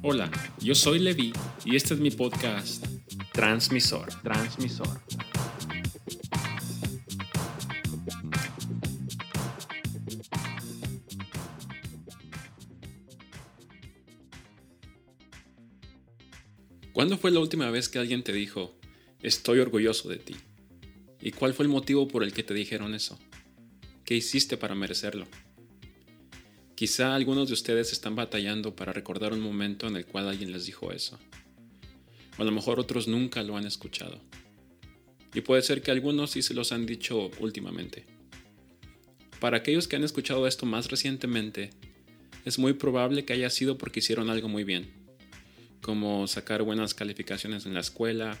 Hola, yo soy Levi y este es mi podcast Transmisor. Transmisor. ¿Cuándo fue la última vez que alguien te dijo, estoy orgulloso de ti? ¿Y cuál fue el motivo por el que te dijeron eso? ¿Qué hiciste para merecerlo? Quizá algunos de ustedes están batallando para recordar un momento en el cual alguien les dijo eso. O a lo mejor otros nunca lo han escuchado. Y puede ser que algunos sí se los han dicho últimamente. Para aquellos que han escuchado esto más recientemente, es muy probable que haya sido porque hicieron algo muy bien, como sacar buenas calificaciones en la escuela,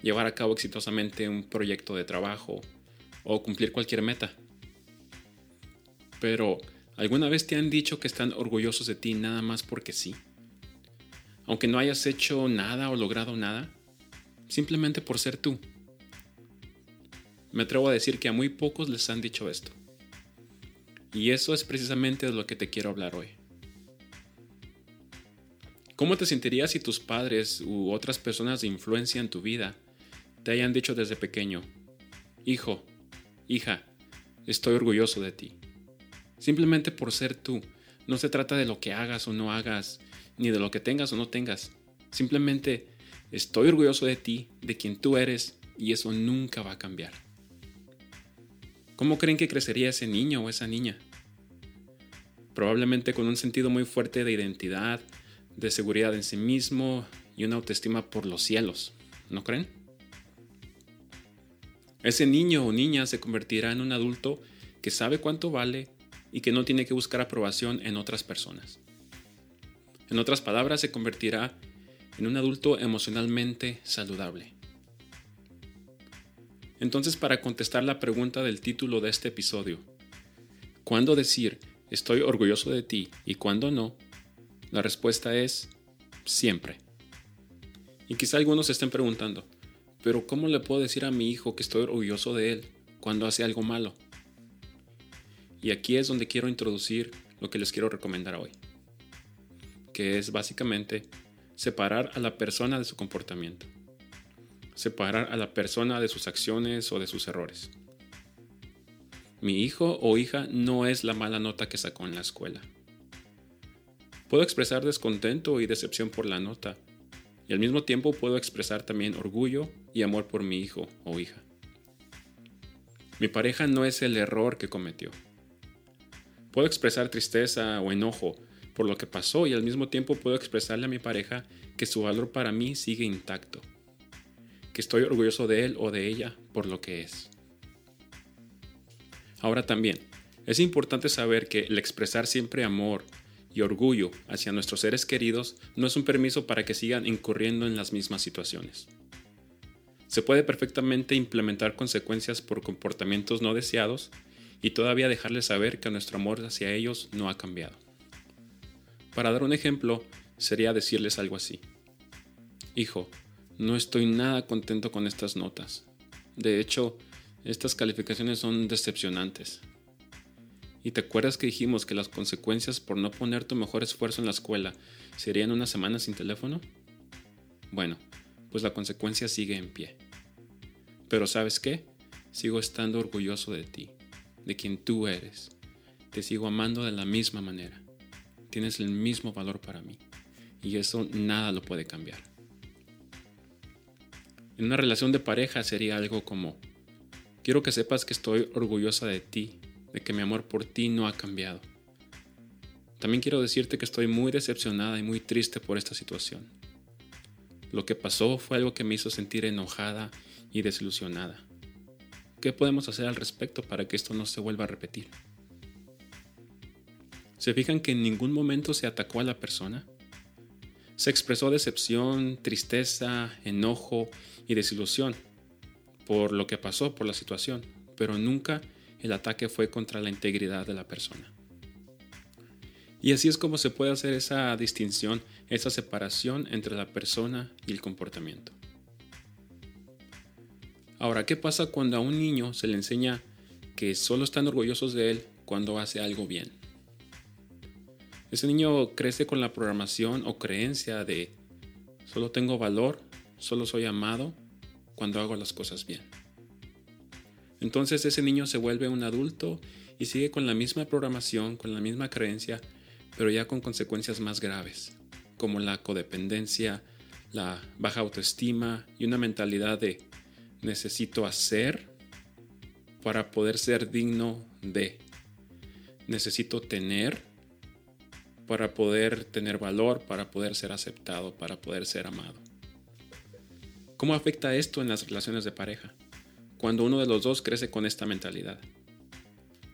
llevar a cabo exitosamente un proyecto de trabajo o cumplir cualquier meta. Pero ¿Alguna vez te han dicho que están orgullosos de ti nada más porque sí? Aunque no hayas hecho nada o logrado nada, simplemente por ser tú. Me atrevo a decir que a muy pocos les han dicho esto. Y eso es precisamente de lo que te quiero hablar hoy. ¿Cómo te sentirías si tus padres u otras personas de influencia en tu vida te hayan dicho desde pequeño, hijo, hija, estoy orgulloso de ti? Simplemente por ser tú. No se trata de lo que hagas o no hagas, ni de lo que tengas o no tengas. Simplemente estoy orgulloso de ti, de quien tú eres, y eso nunca va a cambiar. ¿Cómo creen que crecería ese niño o esa niña? Probablemente con un sentido muy fuerte de identidad, de seguridad en sí mismo y una autoestima por los cielos, ¿no creen? Ese niño o niña se convertirá en un adulto que sabe cuánto vale y que no tiene que buscar aprobación en otras personas. En otras palabras, se convertirá en un adulto emocionalmente saludable. Entonces, para contestar la pregunta del título de este episodio, ¿cuándo decir estoy orgulloso de ti y cuándo no? La respuesta es siempre. Y quizá algunos se estén preguntando, pero ¿cómo le puedo decir a mi hijo que estoy orgulloso de él cuando hace algo malo? Y aquí es donde quiero introducir lo que les quiero recomendar hoy, que es básicamente separar a la persona de su comportamiento, separar a la persona de sus acciones o de sus errores. Mi hijo o hija no es la mala nota que sacó en la escuela. Puedo expresar descontento y decepción por la nota, y al mismo tiempo puedo expresar también orgullo y amor por mi hijo o hija. Mi pareja no es el error que cometió Puedo expresar tristeza o enojo por lo que pasó y al mismo tiempo puedo expresarle a mi pareja que su valor para mí sigue intacto, que estoy orgulloso de él o de ella por lo que es. Ahora también, es importante saber que el expresar siempre amor y orgullo hacia nuestros seres queridos no es un permiso para que sigan incurriendo en las mismas situaciones. Se puede perfectamente implementar consecuencias por comportamientos no deseados y todavía dejarles saber que nuestro amor hacia ellos no ha cambiado. Para dar un ejemplo, sería decirles algo así. Hijo, no estoy nada contento con estas notas. De hecho, estas calificaciones son decepcionantes. ¿Y te acuerdas que dijimos que las consecuencias por no poner tu mejor esfuerzo en la escuela serían una semana sin teléfono? Bueno, pues la consecuencia sigue en pie. Pero ¿sabes qué? Sigo estando orgulloso de ti de quien tú eres. Te sigo amando de la misma manera. Tienes el mismo valor para mí. Y eso nada lo puede cambiar. En una relación de pareja sería algo como, quiero que sepas que estoy orgullosa de ti, de que mi amor por ti no ha cambiado. También quiero decirte que estoy muy decepcionada y muy triste por esta situación. Lo que pasó fue algo que me hizo sentir enojada y desilusionada. ¿Qué podemos hacer al respecto para que esto no se vuelva a repetir? ¿Se fijan que en ningún momento se atacó a la persona? Se expresó decepción, tristeza, enojo y desilusión por lo que pasó, por la situación, pero nunca el ataque fue contra la integridad de la persona. Y así es como se puede hacer esa distinción, esa separación entre la persona y el comportamiento. Ahora, ¿qué pasa cuando a un niño se le enseña que solo están orgullosos de él cuando hace algo bien? Ese niño crece con la programación o creencia de solo tengo valor, solo soy amado cuando hago las cosas bien. Entonces ese niño se vuelve un adulto y sigue con la misma programación, con la misma creencia, pero ya con consecuencias más graves, como la codependencia, la baja autoestima y una mentalidad de necesito hacer para poder ser digno de. Necesito tener para poder tener valor, para poder ser aceptado, para poder ser amado. ¿Cómo afecta esto en las relaciones de pareja? Cuando uno de los dos crece con esta mentalidad.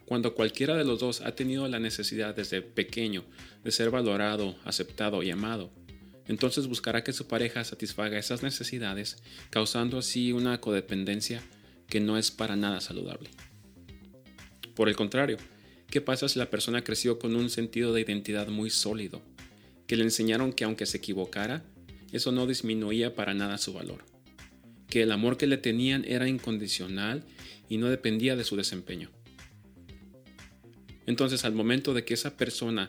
Cuando cualquiera de los dos ha tenido la necesidad desde pequeño de ser valorado, aceptado y amado, entonces buscará que su pareja satisfaga esas necesidades, causando así una codependencia que no es para nada saludable. Por el contrario, ¿qué pasa si la persona creció con un sentido de identidad muy sólido? Que le enseñaron que aunque se equivocara, eso no disminuía para nada su valor. Que el amor que le tenían era incondicional y no dependía de su desempeño. Entonces al momento de que esa persona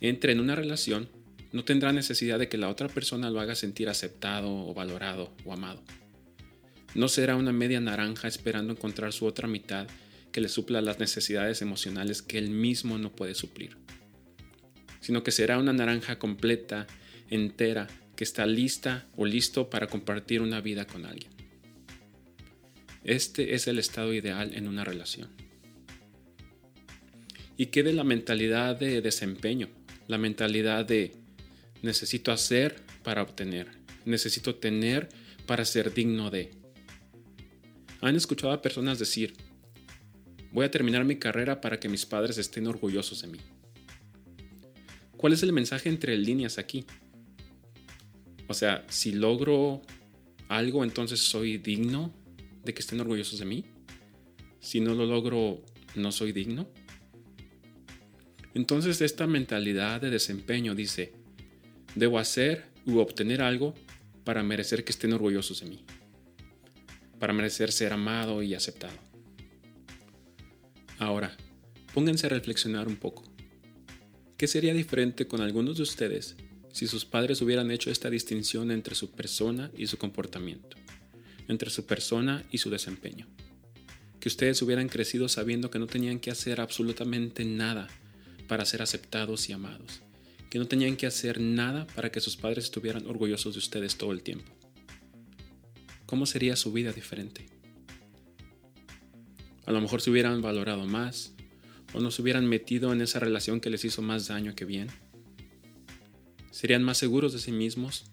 entre en una relación, no tendrá necesidad de que la otra persona lo haga sentir aceptado o valorado o amado. No será una media naranja esperando encontrar su otra mitad que le supla las necesidades emocionales que él mismo no puede suplir, sino que será una naranja completa, entera, que está lista o listo para compartir una vida con alguien. Este es el estado ideal en una relación. ¿Y qué de la mentalidad de desempeño? La mentalidad de necesito hacer para obtener, necesito tener para ser digno de. Han escuchado a personas decir, voy a terminar mi carrera para que mis padres estén orgullosos de mí. ¿Cuál es el mensaje entre líneas aquí? O sea, si logro algo, entonces soy digno de que estén orgullosos de mí. Si no lo logro, no soy digno. Entonces esta mentalidad de desempeño dice, Debo hacer u obtener algo para merecer que estén orgullosos de mí, para merecer ser amado y aceptado. Ahora, pónganse a reflexionar un poco. ¿Qué sería diferente con algunos de ustedes si sus padres hubieran hecho esta distinción entre su persona y su comportamiento, entre su persona y su desempeño? Que ustedes hubieran crecido sabiendo que no tenían que hacer absolutamente nada para ser aceptados y amados, que no tenían que hacer nada para que sus padres estuvieran orgullosos de ustedes todo el tiempo. ¿Cómo sería su vida diferente? A lo mejor se hubieran valorado más o no se hubieran metido en esa relación que les hizo más daño que bien. Serían más seguros de sí mismos,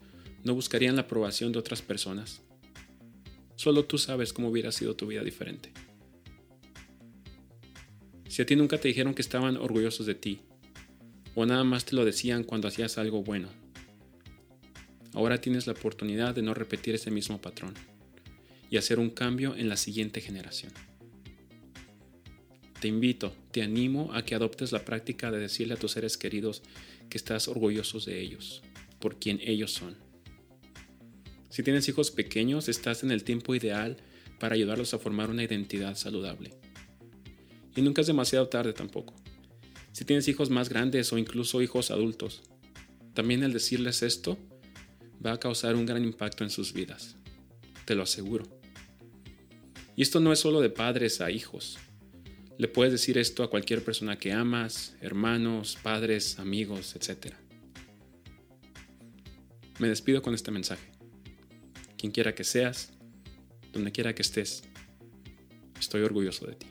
no buscarían la aprobación de otras personas. Solo tú sabes cómo hubiera sido tu vida diferente. Si a ti nunca te dijeron que estaban orgullosos de ti, o nada más te lo decían cuando hacías algo bueno. Ahora tienes la oportunidad de no repetir ese mismo patrón y hacer un cambio en la siguiente generación. Te invito, te animo a que adoptes la práctica de decirle a tus seres queridos que estás orgullosos de ellos, por quien ellos son. Si tienes hijos pequeños, estás en el tiempo ideal para ayudarlos a formar una identidad saludable. Y nunca es demasiado tarde tampoco. Si tienes hijos más grandes o incluso hijos adultos, también el decirles esto va a causar un gran impacto en sus vidas. Te lo aseguro. Y esto no es solo de padres a hijos. Le puedes decir esto a cualquier persona que amas, hermanos, padres, amigos, etc. Me despido con este mensaje. Quien quiera que seas, donde quiera que estés, estoy orgulloso de ti.